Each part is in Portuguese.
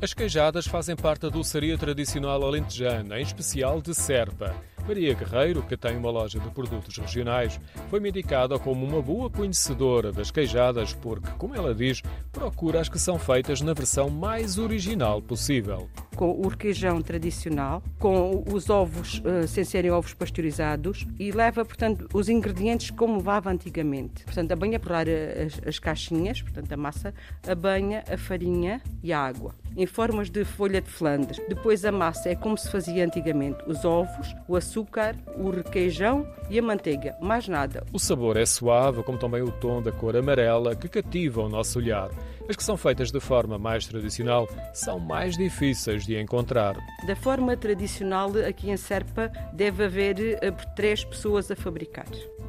As queijadas fazem parte da doçaria tradicional alentejana, em especial de Serpa. Maria Guerreiro, que tem uma loja de produtos regionais, foi-me indicada como uma boa conhecedora das queijadas porque, como ela diz, procura as que são feitas na versão mais original possível. Com o requeijão tradicional, com os ovos, uh, sem serem ovos pasteurizados, e leva, portanto, os ingredientes como levava antigamente. Portanto, a banha por as, as caixinhas, portanto, a massa, a banha, a farinha e a água em formas de folha de Flandres. Depois a massa é como se fazia antigamente: os ovos, o açúcar, o requeijão e a manteiga. Mais nada. O sabor é suave, como também o tom da cor amarela que cativa o nosso olhar. As que são feitas de forma mais tradicional são mais difíceis de encontrar. Da forma tradicional, aqui em Serpa, deve haver eh, três pessoas a fabricar.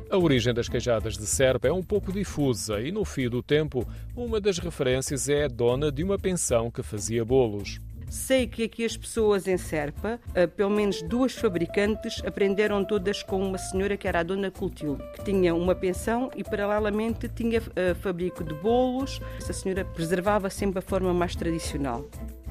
A origem das queijadas de Serpa é um pouco difusa e, no fim do tempo, uma das referências é a dona de uma pensão que fazia bolos. Sei que aqui as pessoas em Serpa, eh, pelo menos duas fabricantes, aprenderam todas com uma senhora que era a dona Cultil, que tinha uma pensão e paralelamente tinha eh, fabrico de bolos. Essa senhora preservava sempre a forma mais tradicional.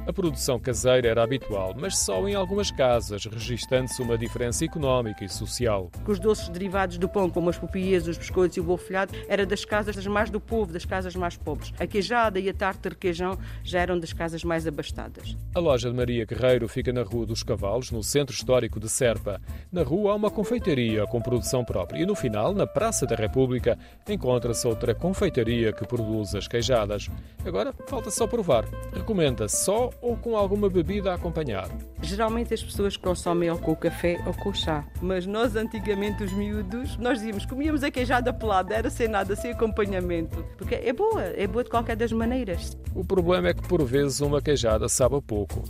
A produção caseira era habitual, mas só em algumas casas, registando-se uma diferença económica e social. Os doces derivados do pão, como as pupias, os biscoitos e o bolo folhado, era das casas mais do povo, das casas mais pobres. A queijada e a tarte de requeijão já eram das casas mais abastadas. A loja de Maria Guerreiro fica na Rua dos Cavalos, no centro histórico de Serpa. Na rua há uma confeitaria com produção própria e no final, na Praça da República, encontra-se outra confeitaria que produz as queijadas. Agora falta só provar. Recomenda só ou com alguma bebida a acompanhar? Geralmente as pessoas consomem ou com o café ou com o chá. Mas nós, antigamente, os miúdos, nós dizíamos, comíamos a queijada pelada, era sem nada, sem acompanhamento. Porque é boa, é boa de qualquer das maneiras. O problema é que, por vezes, uma queijada sabe a pouco.